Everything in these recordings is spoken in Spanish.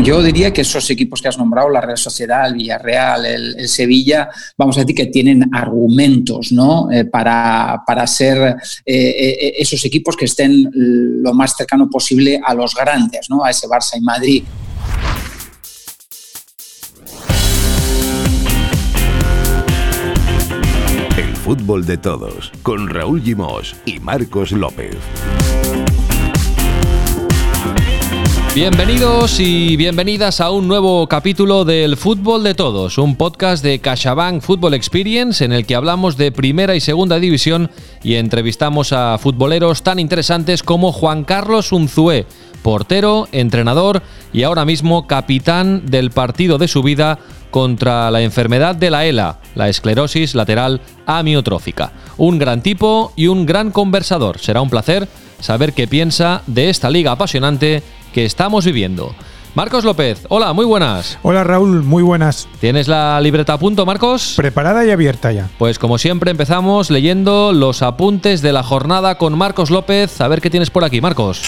Yo diría que esos equipos que has nombrado, la Real Sociedad, el Villarreal, el, Sevilla, vamos a decir que tienen argumentos ¿no? Eh, para, para, ser eh, eh, esos equipos que estén lo más cercano posible a los grandes, ¿no? a ese Barça y Madrid. El fútbol de todos, con Raúl Gimos y Marcos López. Bienvenidos y bienvenidas a un nuevo capítulo del Fútbol de Todos, un podcast de CaixaBank Football Experience en el que hablamos de primera y segunda división y entrevistamos a futboleros tan interesantes como Juan Carlos Unzué, portero, entrenador y ahora mismo capitán del partido de su vida contra la enfermedad de la ELA, la esclerosis lateral amiotrófica. Un gran tipo y un gran conversador. Será un placer saber qué piensa de esta liga apasionante que estamos viviendo. Marcos López, hola, muy buenas. Hola Raúl, muy buenas. ¿Tienes la libreta a punto, Marcos? Preparada y abierta ya. Pues como siempre empezamos leyendo los apuntes de la jornada con Marcos López. A ver qué tienes por aquí, Marcos.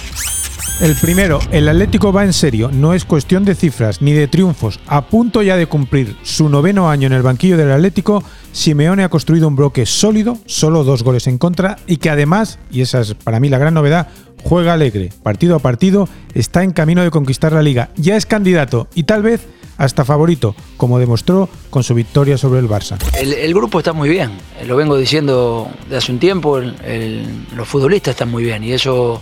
El primero, el Atlético va en serio, no es cuestión de cifras ni de triunfos. A punto ya de cumplir su noveno año en el banquillo del Atlético, Simeone ha construido un bloque sólido, solo dos goles en contra, y que además, y esa es para mí la gran novedad, juega alegre, partido a partido, está en camino de conquistar la liga, ya es candidato y tal vez hasta favorito, como demostró con su victoria sobre el Barça. El, grupo está muy bien, lo vengo diciendo de hace un tiempo, los futbolistas están muy bien y eso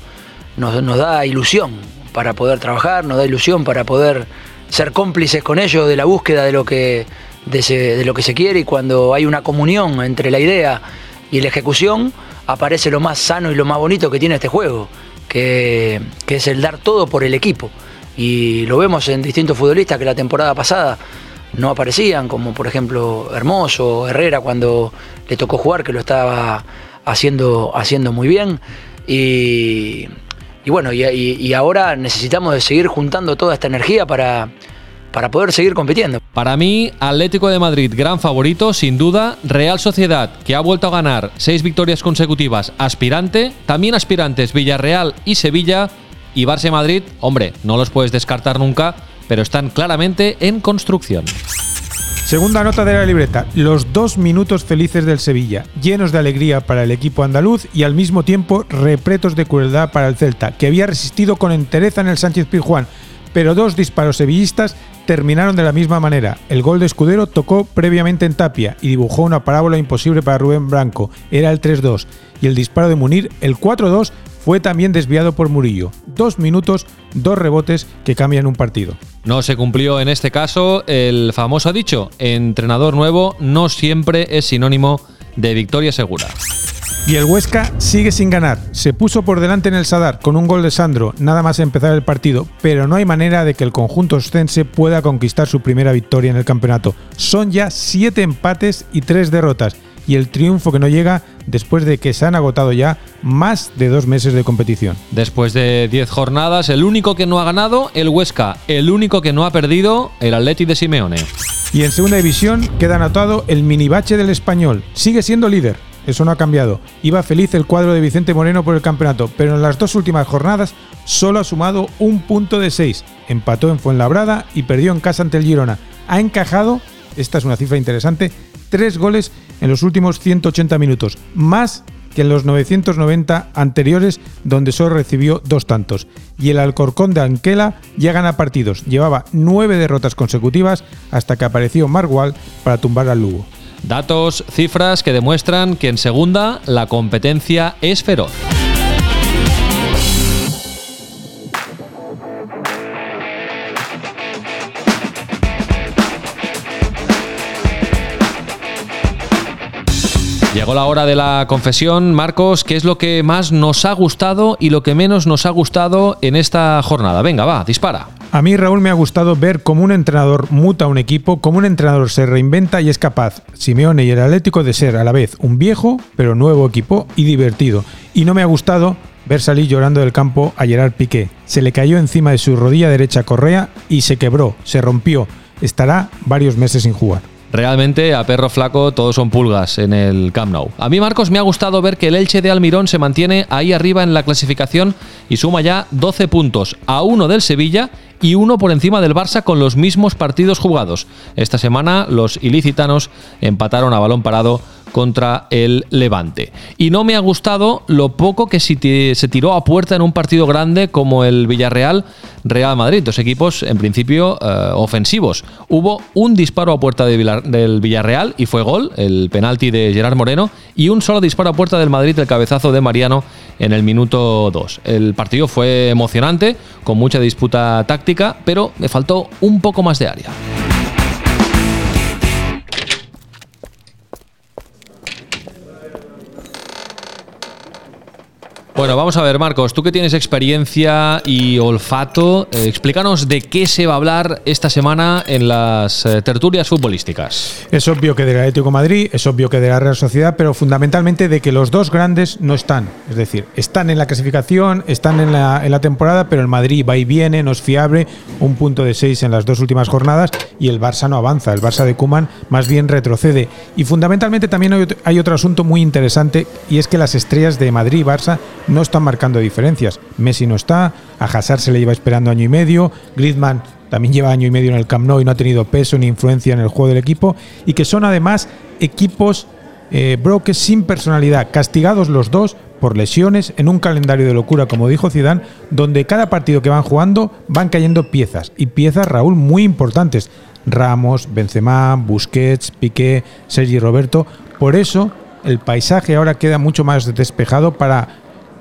nos, da ilusión para poder trabajar, nos da ilusión para poder ser cómplices con ellos de la búsqueda de lo que, de, lo que se quiere y cuando hay una comunión entre la idea y la ejecución, aparece lo más sano y lo más bonito que tiene este juego, que, es el dar todo por el equipo. Y lo vemos en distintos futbolistas que la temporada pasada no aparecían, como por ejemplo Hermoso, Herrera cuando le tocó jugar, que lo estaba haciendo, haciendo muy bien. Y, y bueno, y, ahora necesitamos de seguir juntando toda esta energía para, para poder seguir compitiendo. Para mí, Atlético de Madrid, gran favorito, sin duda. Real Sociedad, que ha vuelto a ganar seis victorias consecutivas, aspirante. También aspirantes Villarreal y Sevilla. Y Barça Madrid, hombre, no los puedes descartar nunca, pero están claramente en construcción. Segunda nota de la libreta, los dos minutos felices del Sevilla, llenos de alegría para el equipo andaluz y al mismo tiempo repretos de crueldad para el Celta, que había resistido con entereza en el Sánchez Pizjuán, pero dos disparos sevillistas terminaron de la misma manera. El gol de Escudero tocó previamente en Tapia y dibujó una parábola imposible para Rubén Branco, era el 3-2, y el disparo de Munir, el 4-2, fue también desviado por Murillo. Dos minutos, dos rebotes que cambian un partido. No se cumplió en este caso el famoso dicho, entrenador nuevo no siempre es sinónimo de victoria segura. Y el Huesca sigue sin ganar. Se puso por delante en el Sadar con un gol de Sandro nada más empezar el partido, pero no hay manera de que el conjunto ostense pueda conquistar su primera victoria en el campeonato. Son ya siete empates y tres derrotas y el triunfo que no llega después de que se han agotado ya más de dos meses de competición. Después de diez jornadas, el único que no ha ganado, el Huesca, el único que no ha perdido, el Atleti de Simeone. Y en segunda división queda anotado el minibache del español. Sigue siendo líder, eso no ha cambiado. Iba feliz el cuadro de Vicente Moreno por el campeonato, pero en las dos últimas jornadas solo ha sumado un punto de seis. Empató en Fuenlabrada y perdió en casa ante el Girona. Ha encajado, esta es una cifra interesante, tres goles en los últimos 180 minutos, más que en los 990 anteriores donde solo recibió dos tantos. Y el Alcorcón de Anquela ya gana partidos, llevaba nueve derrotas consecutivas hasta que apareció Margual para tumbar al Lugo. Datos, cifras que demuestran que en segunda la competencia es feroz. Llegó la hora de la confesión. Marcos, ¿qué es lo que más nos ha gustado y lo que menos nos ha gustado en esta jornada? Venga, va, dispara. A mí, Raúl, me ha gustado ver cómo un entrenador muta un equipo, cómo un entrenador se reinventa y es capaz, Simeone y el Atlético, de ser a la vez un viejo, pero nuevo equipo y divertido. Y no me ha gustado ver salir llorando del campo a Gerard Piqué. Se le cayó encima de su rodilla derecha Correa y se quebró, se rompió. Estará varios meses sin jugar. Realmente a perro flaco todos son pulgas en el Camp Nou. A mí Marcos me ha gustado ver que el Elche de Almirón se mantiene ahí arriba en la clasificación y suma ya 12 puntos a uno del Sevilla y uno por encima del Barça con los mismos partidos jugados. Esta semana los ilicitanos empataron a balón parado contra el Levante. Y no me ha gustado lo poco que se tiró a puerta en un partido grande como el Villarreal Real Madrid, dos equipos en principio eh, ofensivos. Hubo un disparo a puerta del Villarreal y fue gol, el penalti de Gerard Moreno, y un solo disparo a puerta del Madrid, el cabezazo de Mariano en el minuto 2. El partido fue emocionante, con mucha disputa táctica, pero me faltó un poco más de área. Bueno, vamos a ver, Marcos, tú que tienes experiencia y olfato, eh, explícanos de qué se va a hablar esta semana en las eh, tertulias futbolísticas. Es obvio que del Atlético Madrid, es obvio que de la Real Sociedad, pero fundamentalmente de que los dos grandes no están. Es decir, están en la clasificación, están en la, en la temporada, pero el Madrid va y viene, no es fiable, un punto de seis en las dos últimas jornadas y el Barça no avanza. El Barça de Kuman más bien retrocede. Y fundamentalmente también hay, hay otro asunto muy interesante y es que las estrellas de Madrid y Barça no están marcando diferencias. Messi no está, a Hazard se le lleva esperando año y medio, Griezmann también lleva año y medio en el Camp Nou y no ha tenido peso ni influencia en el juego del equipo, y que son además equipos eh, broques sin personalidad, castigados los dos por lesiones en un calendario de locura, como dijo Zidane, donde cada partido que van jugando van cayendo piezas, y piezas, Raúl, muy importantes. Ramos, Benzema, Busquets, Piqué, Sergi Roberto. Por eso el paisaje ahora queda mucho más despejado para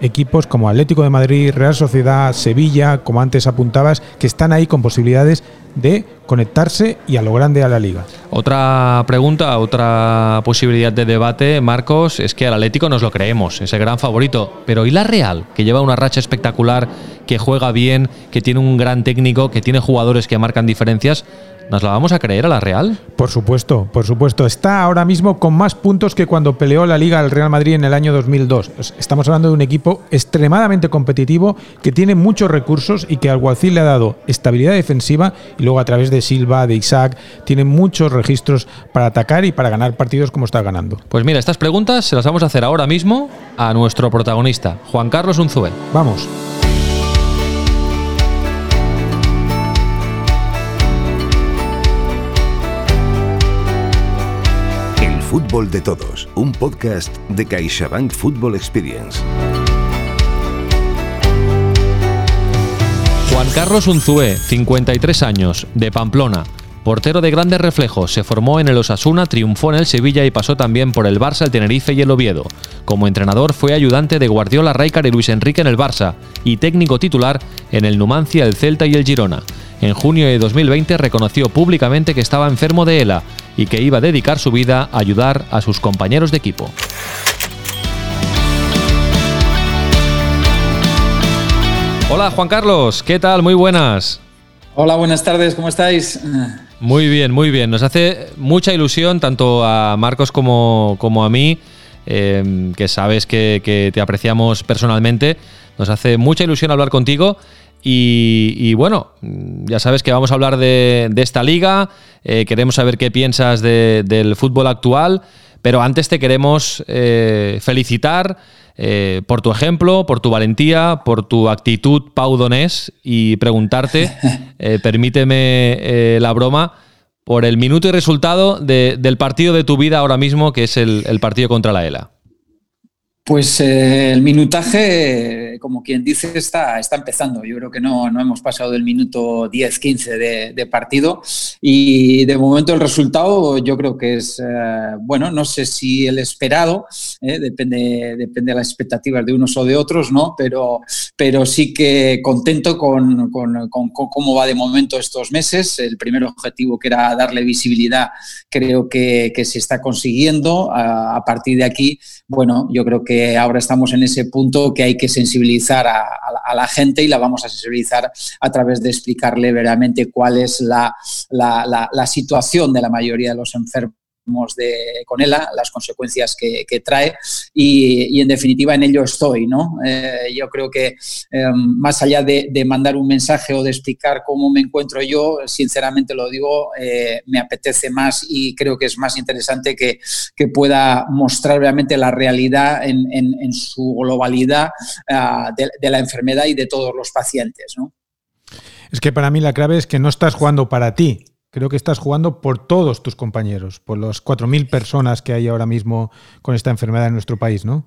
equipos como Atlético de Madrid, Real Sociedad, Sevilla, como antes apuntabas, que están ahí con posibilidades de conectarse y a lo grande a la liga. Otra pregunta, otra posibilidad de debate, Marcos, es que al Atlético nos lo creemos, ese gran favorito, pero ¿y la Real, que lleva una racha espectacular, que juega bien, que tiene un gran técnico, que tiene jugadores que marcan diferencias? ¿Nos la vamos a creer a la Real? Por supuesto, por supuesto. Está ahora mismo con más puntos que cuando peleó la Liga al Real Madrid en el año 2002. Estamos hablando de un equipo extremadamente competitivo que tiene muchos recursos y que al Alguacil le ha dado estabilidad defensiva y luego a través de Silva, de Isaac, tiene muchos registros para atacar y para ganar partidos como está ganando. Pues mira, estas preguntas se las vamos a hacer ahora mismo a nuestro protagonista, Juan Carlos Unzué. Vamos. Fútbol de Todos, un podcast de CaixaBank Football Experience. Juan Carlos Unzué, 53 años, de Pamplona. Portero de grandes reflejos, se formó en el Osasuna, triunfó en el Sevilla y pasó también por el Barça, el Tenerife y el Oviedo. Como entrenador fue ayudante de Guardiola, Rijkaard y Luis Enrique en el Barça y técnico titular en el Numancia, el Celta y el Girona. En junio de 2020 reconoció públicamente que estaba enfermo de ELA y que iba a dedicar su vida a ayudar a sus compañeros de equipo. Hola Juan Carlos, ¿qué tal? Muy buenas. Hola, buenas tardes, ¿cómo estáis? Muy bien, muy bien. Nos hace mucha ilusión tanto a Marcos como, como a mí, eh, que sabes que te apreciamos personalmente. Nos hace mucha ilusión hablar contigo y, bueno, ya sabes que vamos a hablar de, esta liga, eh, queremos saber qué piensas del fútbol actual, pero antes te queremos eh, felicitar eh, por tu ejemplo, por tu valentía, por tu actitud paudonés y preguntarte, permíteme la broma, por el minuto y resultado del partido de tu vida ahora mismo, que es el partido contra la ELA. Pues eh, el minutaje, como quien dice, está, está empezando. Yo creo que no, no hemos pasado del minuto 10-15 de, partido y de momento el resultado yo creo que es, eh, bueno, no sé si el esperado, eh, depende, depende de las expectativas de unos o de otros, ¿no? Pero, pero sí que contento con, con, cómo va de momento estos meses. El primer objetivo que era darle visibilidad creo que, se está consiguiendo. A, partir de aquí, bueno, yo creo que ahora estamos en ese punto que hay que sensibilizar a, la gente y la vamos a sensibilizar a través de explicarle verdaderamente cuál es la, situación de la mayoría de los enfermos de, con ella, las consecuencias que, trae y, en definitiva en ello estoy. ¿no? Eh, yo creo que em, más allá de, mandar un mensaje o de explicar cómo me encuentro yo, sinceramente lo digo, eh, me apetece más y creo que es más interesante que, que pueda mostrar realmente la realidad en, en, su globalidad ah, de, de, la enfermedad y de todos los pacientes. ¿no? Es que para mí la clave es que no estás jugando para ti, creo que estás jugando por todos tus compañeros, por las 4.000 personas que hay ahora mismo con esta enfermedad en nuestro país, ¿no?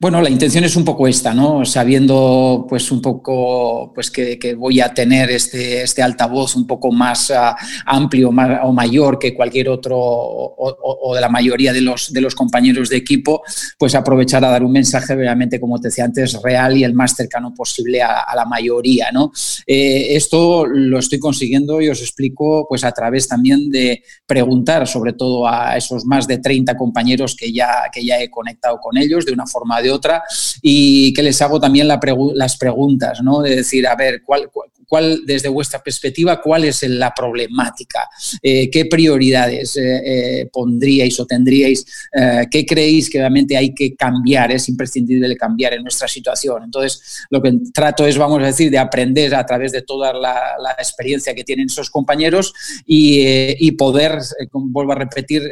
Bueno, la intención es un poco esta, ¿no? Sabiendo, pues, un poco, pues, que, voy a tener este, este altavoz un poco más ah, amplio o mayor que cualquier otro o, de la mayoría de los, de los compañeros de equipo, pues aprovechar a dar un mensaje realmente, como te decía antes, real y el más cercano posible a, la mayoría, ¿no? Eh, esto lo estoy consiguiendo y os explico, pues, a través también de preguntar, sobre todo a esos más de 30 compañeros que ya, que ya he conectado con ellos de una forma forma de otra y que les hago también las preguntas, ¿no? De decir, a ver, ¿cuál, cuál, desde vuestra perspectiva, cuál es la problemática, eh, qué prioridades eh, eh, pondríais o tendríais, qué creéis que realmente hay que cambiar, es imprescindible cambiar en nuestra situación. Entonces, lo que trato es, vamos a decir, de aprender a través de toda la, experiencia que tienen esos compañeros y, poder, vuelvo a repetir,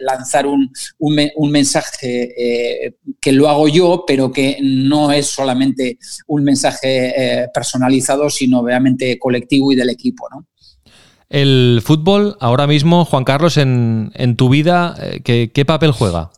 lanzar un, un mensaje que lo hago yo, pero que no es solamente un mensaje personalizado, sino colectivo y del equipo. El fútbol, ahora mismo, Juan Carlos, en, tu vida, eh, ¿qué, ¿qué, papel juega?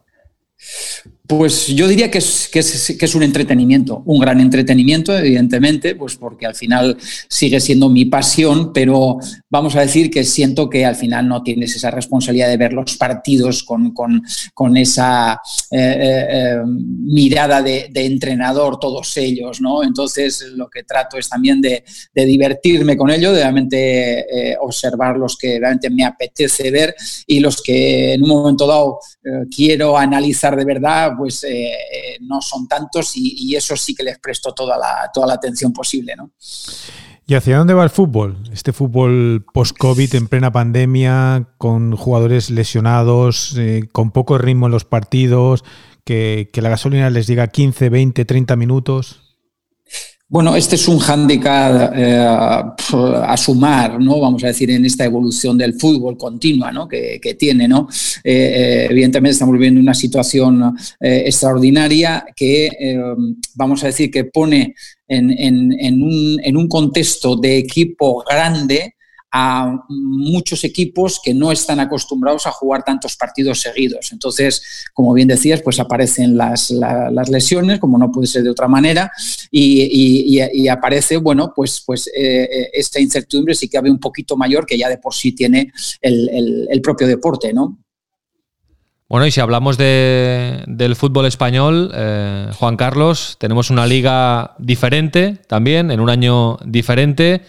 Pues yo diría que es, un entretenimiento, un gran entretenimiento, evidentemente, pues porque al final sigue siendo mi pasión, pero vamos a decir que siento que al final no tienes esa responsabilidad de ver los partidos con, esa eh, eh, eh, mirada de, entrenador, todos ellos, ¿no? Entonces lo que trato es también de, divertirme con ello, de realmente observar los que realmente me apetece ver y los que en un momento dado quiero analizar de verdad pues eh, eh, no son tantos y, eso sí que les presto toda la, toda la atención posible. ¿no? ¿Y hacia dónde va el fútbol? Este fútbol post-COVID en plena pandemia, con jugadores lesionados, eh, con poco ritmo en los partidos, que, que la gasolina les diga 15, 20, 30 minutos. Bueno, este es un hándicap eh, a sumar, ¿no? Vamos a decir, en esta evolución del fútbol continua ¿no? que, tiene, ¿no? Eh, eh, evidentemente estamos viviendo una situación extraordinaria que, vamos a decir, que pone en, un, en un contexto de equipo grande a muchos equipos que no están acostumbrados a jugar tantos partidos seguidos. Entonces, como bien decías, pues aparecen las, lesiones, como no puede ser de otra manera, y, aparece, bueno, pues, pues eh, eh, esta incertidumbre sí que había un poquito mayor que ya de por sí tiene el, propio deporte, ¿no? Bueno, y si hablamos del fútbol español, eh, Juan Carlos, tenemos una liga diferente también, en un año diferente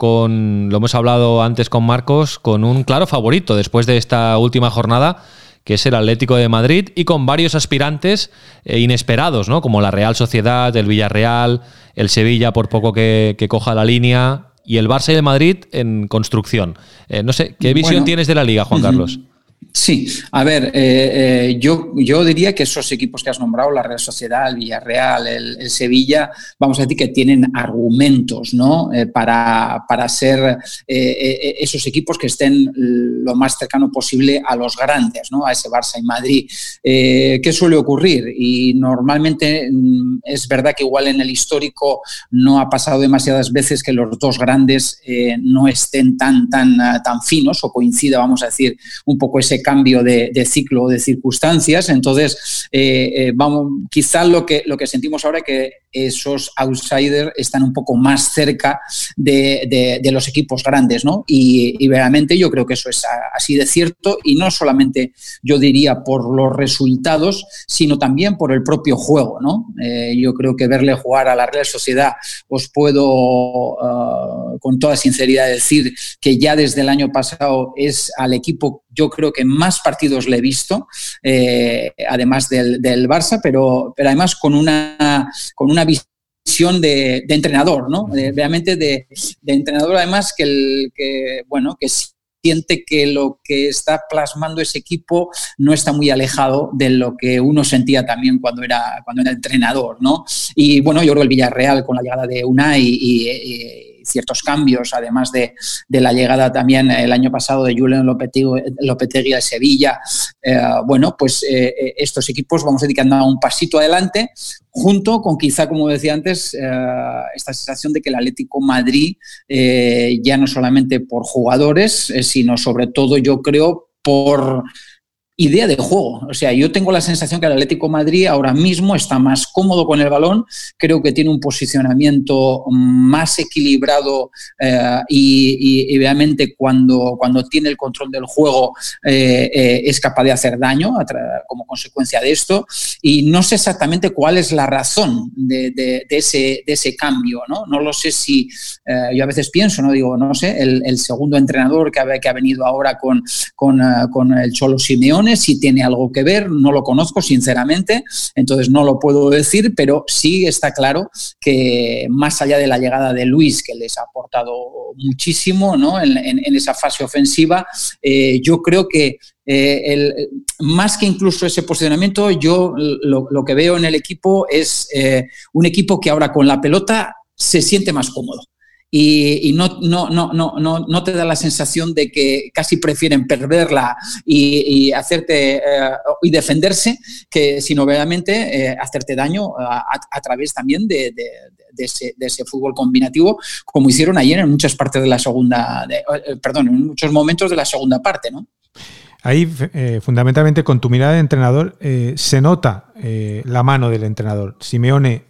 con, lo hemos hablado antes con Marcos, con un claro favorito después de esta última jornada, que es el Atlético de Madrid, y con varios aspirantes eh, inesperados, ¿no? Como la Real Sociedad, el Villarreal, el Sevilla, por poco que, coja la línea, y el Barça y el Madrid en construcción. Eh, no sé, ¿qué visión tienes de la liga, Juan Carlos? Sí, a ver, eh, eh, yo, yo diría que esos equipos que has nombrado, la Real Sociedad, el Villarreal, el, Sevilla, vamos a decir que tienen argumentos ¿no? Eh, para, para, ser esos equipos que estén lo más cercano posible a los grandes, ¿no? a ese Barça y Madrid. ¿Qué suele ocurrir? Y normalmente mm, es verdad que igual en el histórico no ha pasado demasiadas veces que los dos grandes no estén tan, tan, tan finos o coincida, vamos a decir, un poco ese cambio de, ciclo de circunstancias. Entonces, eh, eh, vamos, quizás lo que, lo que sentimos ahora es que esos outsiders están un poco más cerca de, los equipos grandes, ¿no? Y, realmente yo creo que eso es así de cierto y no solamente yo diría por los resultados, sino también por el propio juego, ¿no? Eh, yo creo que verle jugar a la Real Sociedad os puedo ah, con toda sinceridad decir que ya desde el año pasado es al equipo yo creo que más partidos le he visto, eh, además del, Barça, pero, pero además con una, con una visión de, entrenador, ¿no? realmente de, entrenador además que, el, que, bueno, que siente que lo que está plasmando ese equipo no está muy alejado de lo que uno sentía también cuando era, cuando era entrenador, ¿no? Y bueno, yo creo el Villarreal con la llegada de Unai y ciertos cambios, además de, la llegada también el año pasado de Julian Lopetegui, a Sevilla. Eh, bueno, pues eh, eh, estos equipos vamos a decir que han dado un pasito adelante, junto con quizá, como decía antes, esta sensación de que el Atlético Madrid, ya no solamente por jugadores, sino sobre todo yo creo por idea de juego. O sea, yo tengo la sensación que el Atlético Madrid ahora mismo está más cómodo con el balón, creo que tiene un posicionamiento más equilibrado eh, y, obviamente cuando, cuando tiene el control del juego eh, eh, es capaz de hacer daño como consecuencia de esto. Y no sé exactamente cuál es la razón de, ese, de ese, cambio. ¿no? no lo sé si, yo a veces pienso, no digo, no sé, el, segundo entrenador que ha, que ha venido ahora con, con, con el Cholo Simeone, si tiene algo que ver, no lo conozco sinceramente, entonces no lo puedo decir, pero sí está claro que más allá de la llegada de Luis, que les ha aportado muchísimo en, esa fase ofensiva, eh, yo creo que eh, más que incluso ese posicionamiento, yo lo, que veo en el equipo es eh, un equipo que ahora con la pelota se siente más cómodo y, no, no, no, no, no te da la sensación de que casi prefieren perderla y, hacerte eh, y defenderse que sino obviamente eh, hacerte daño a, través también de, ese, de, ese, fútbol combinativo como hicieron ayer en muchas partes de la segunda, eh, perdón, en muchos momentos de la segunda parte, ¿no? Ahí, eh, fundamentalmente, con tu mirada de entrenador, eh, se nota eh, la mano del entrenador. Simeone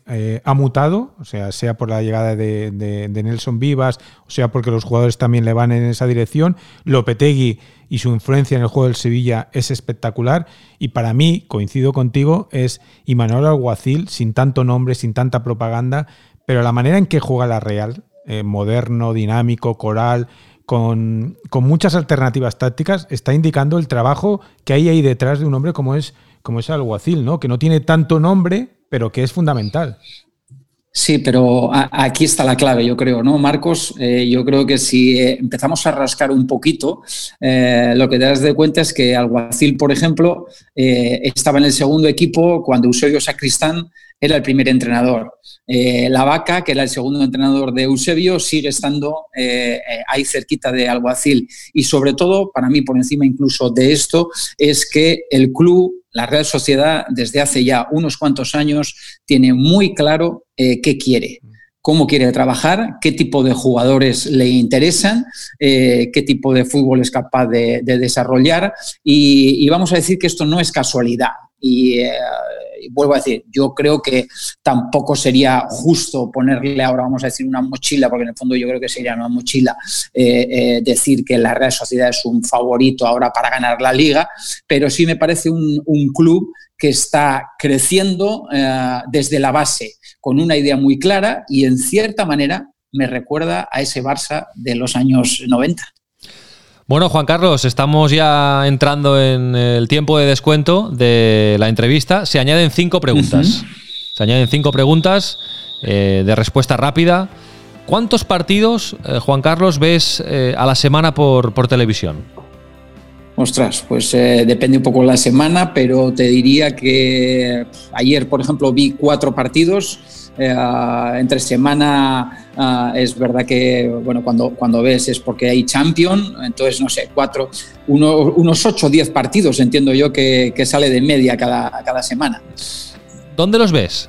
ha mutado, o sea, sea por la llegada de, Nelson Vivas, o sea, porque los jugadores también le van en esa dirección. Lopetegui y su influencia en el juego del Sevilla es espectacular. Y para mí, coincido contigo, es Imanol Alguacil, sin tanto nombre, sin tanta propaganda, pero la manera en que juega la Real, moderno, dinámico, coral, con, muchas alternativas tácticas, está indicando el trabajo que hay ahí detrás de un hombre como es, como es alguacil, ¿no? Que no tiene tanto nombre, pero que es fundamental. Sí, pero aquí está la clave, yo creo, ¿no, Marcos? Eh, yo creo que si eh, empezamos a rascar un poquito, eh, lo que te das de cuenta es que Alguacil, por ejemplo, estaba en el segundo equipo cuando Eusebio Sacristán era el primer entrenador. la Vaca, que era el segundo entrenador de Eusebio, sigue estando ahí cerquita de Alguacil. Y sobre todo, para mí, por encima incluso de esto, es que el club la Real Sociedad desde hace ya unos cuantos años tiene muy claro eh, qué quiere cómo quiere trabajar, qué tipo de jugadores le interesan, eh, qué tipo de fútbol es capaz de, desarrollar. y, vamos a decir que esto no es casualidad. Eh, y vuelvo a decir, yo creo que tampoco sería justo ponerle ahora, vamos a decir, una mochila, porque en el fondo yo creo que sería una mochila eh, eh, decir que la Real Sociedad es un favorito ahora para ganar la liga, pero sí me parece un, club que está creciendo desde la base con una idea muy clara y en cierta manera me recuerda a ese Barça de los años 90. Bueno, Juan Carlos, estamos ya entrando en el tiempo de descuento de la entrevista. Se añaden cinco preguntas. Se añaden cinco preguntas eh, de respuesta rápida. ¿Cuántos partidos, eh, Juan Carlos, ves eh, a la semana por, por televisión? Ostras, pues depende un poco de la semana, pero te diría que ayer, por ejemplo, vi cuatro partidos eh, entre semana eh, es verdad que bueno, cuando, cuando ves es porque hay champion, entonces no sé, cuatro, unos 8 o 10 partidos entiendo yo que, sale de media cada, cada semana. ¿Dónde los ves?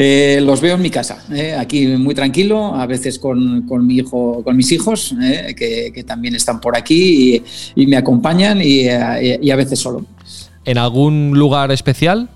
Eh, los veo en mi casa, aquí muy tranquilo, a veces con, mi hijo, con mis hijos, que, también están por aquí y, me acompañan y, y, a veces solo. ¿En algún lugar especial?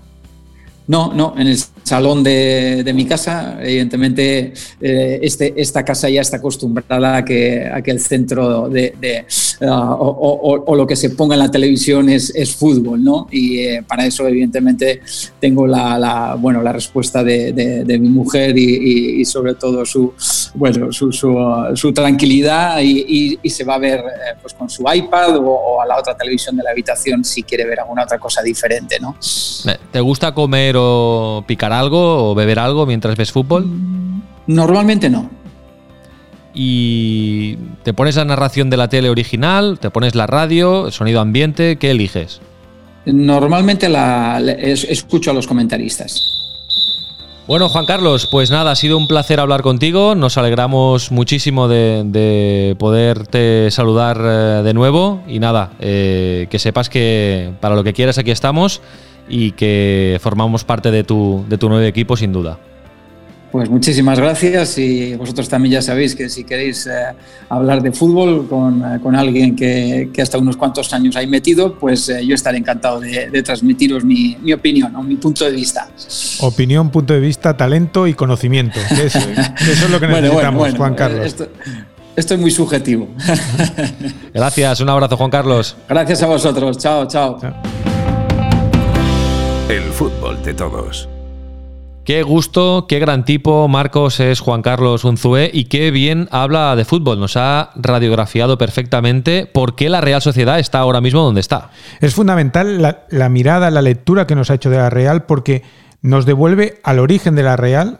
No, no, en el salón de, mi casa. Evidentemente, eh, este, esta casa ya está acostumbrada a que, a que el centro de, ah, o, lo que se ponga en la televisión es, fútbol, ¿no? Y eh, para eso, evidentemente, tengo la, bueno, la respuesta de, mi mujer y, sobre todo su, bueno, su, tranquilidad y, se va a ver eh, pues con su iPad o, a la otra televisión de la habitación si quiere ver alguna otra cosa diferente, ¿no? ¿Te gusta comer o picar algo o beber algo mientras ves fútbol? Normalmente no. y te pones la narración de la tele original, te pones la radio, el sonido ambiente, ¿qué eliges? Normalmente la, escucho a los comentaristas. Bueno, Juan Carlos, pues nada, ha sido un placer hablar contigo. Nos alegramos muchísimo de, poderte saludar eh, de nuevo. Y nada, eh, que sepas que para lo que quieras aquí estamos y que formamos parte de tu, de tu nuevo equipo sin duda. Pues muchísimas gracias y vosotros también ya sabéis que si queréis eh, hablar de fútbol con, eh, alguien que, hasta unos cuantos años hay metido, pues eh, yo estaré encantado de, transmitiros mi, opinión o mi punto de vista. Opinión, punto de vista, talento y conocimiento. Eso, es lo que necesitamos, Juan Carlos. Esto, es muy subjetivo. Gracias, un abrazo Juan Carlos. Gracias a vosotros, chao. chao. El fútbol de todos. Qué gusto, qué gran tipo Marcos es Juan Carlos Unzué y qué bien habla de fútbol. Nos ha radiografiado perfectamente por qué la Real Sociedad está ahora mismo donde está. Es fundamental la, mirada, la lectura que nos ha hecho de la Real porque nos devuelve al origen de la Real,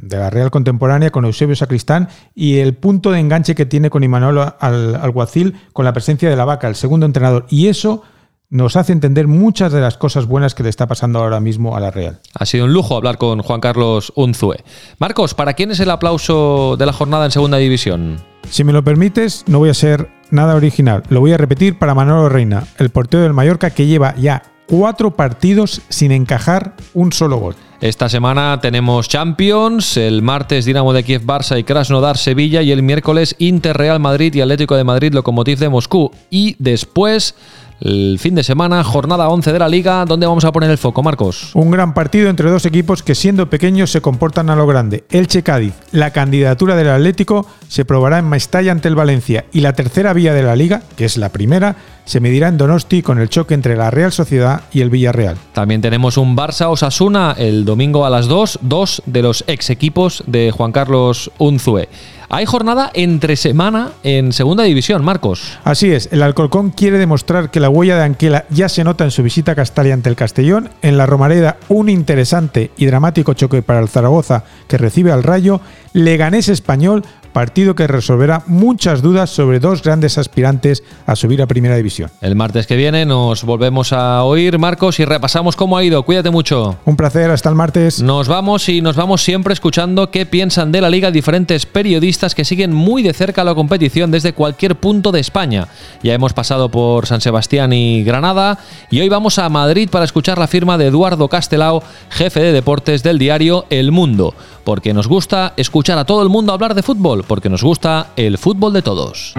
de la Real contemporánea con Eusebio Sacristán y el punto de enganche que tiene con Imanol Alguacil con la presencia de la vaca, el segundo entrenador. Y eso nos hace entender muchas de las cosas buenas que le está pasando ahora mismo a la Real. Ha sido un lujo hablar con Juan Carlos Unzue. Marcos, ¿para quién es el aplauso de la jornada en Segunda División? Si me lo permites, no voy a ser nada original. Lo voy a repetir para Manolo Reina, el portero del Mallorca que lleva ya cuatro partidos sin encajar un solo gol. Esta semana tenemos Champions, el martes Dinamo de Kiev, Barça y Krasnodar, Sevilla y el miércoles Inter, Real Madrid y Atlético de Madrid, Lokomotiv de Moscú. Y después el fin de semana, jornada 11 de la liga. ¿Dónde vamos a poner el foco, Marcos? Un gran partido entre dos equipos que siendo pequeños se comportan a lo grande. Elche Cádiz. La candidatura del Atlético se probará en Mestalla ante el Valencia y la tercera vía de la liga, que es la primera, se medirá en Donosti con el choque entre la Real Sociedad y el Villarreal. También tenemos un Barça Osasuna el domingo a las 2, dos de los ex equipos de Juan Carlos Unzue. Hay jornada entre semana en Segunda División, Marcos. Así es, el Alcorcón quiere demostrar que la huella de Anquela ya se nota en su visita a Castalia ante el Castellón. En la Romareda, un interesante y dramático choque para el Zaragoza que recibe al Rayo. Leganés Español partido que resolverá muchas dudas sobre dos grandes aspirantes a subir a Primera División. El martes que viene nos volvemos a oír, Marcos, y repasamos cómo ha ido. Cuídate mucho. Un placer, hasta el martes. Nos vamos y nos vamos siempre escuchando qué piensan de la liga diferentes periodistas que siguen muy de cerca la competición desde cualquier punto de España. Ya hemos pasado por San Sebastián y Granada y hoy vamos a Madrid para escuchar la firma de Eduardo Castelao, jefe de deportes del diario El Mundo, porque nos gusta escuchar a todo el mundo hablar de fútbol porque nos gusta el fútbol de todos.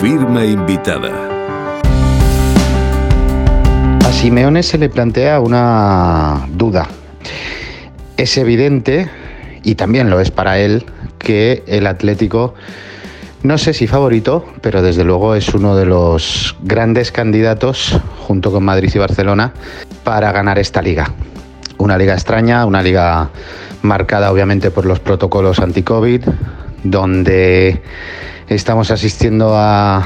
Firma invitada. A Simeone se le plantea una duda. Es evidente, y también lo es para él, que el Atlético no sé si favorito, pero desde luego es uno de los grandes candidatos, junto con Madrid y Barcelona, para ganar esta liga. Una liga extraña, una liga marcada obviamente por los protocolos anti-COVID, donde estamos asistiendo a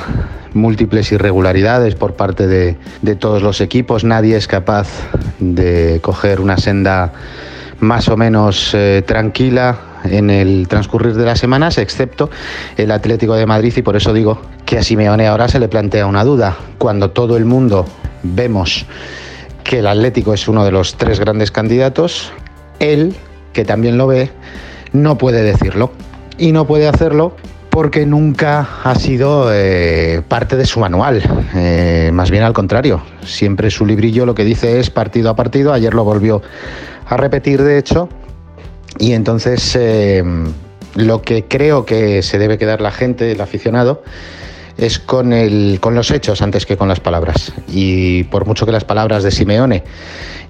múltiples irregularidades por parte de, todos los equipos. Nadie es capaz de coger una senda más o menos eh, tranquila en el transcurrir de las semanas, excepto el Atlético de Madrid, y por eso digo que a Simeone ahora se le plantea una duda. Cuando todo el mundo vemos que el Atlético es uno de los tres grandes candidatos, él, que también lo ve, no puede decirlo. Y no puede hacerlo porque nunca ha sido eh, parte de su manual, eh, más bien al contrario. Siempre su librillo lo que dice es partido a partido, ayer lo volvió a repetir de hecho, y entonces eh, lo que creo que se debe quedar la gente, el aficionado, es con, el, con los hechos antes que con las palabras. Y por mucho que las palabras de Simeone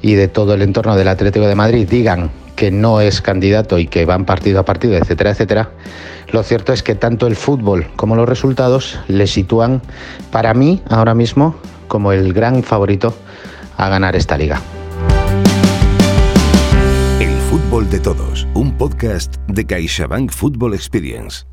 y de todo el entorno del Atlético de Madrid digan que no es candidato y que van partido a partido, etcétera, etcétera, lo cierto es que tanto el fútbol como los resultados le sitúan para mí ahora mismo como el gran favorito a ganar esta liga. De Todos, un podcast de CaixaBank Football Experience.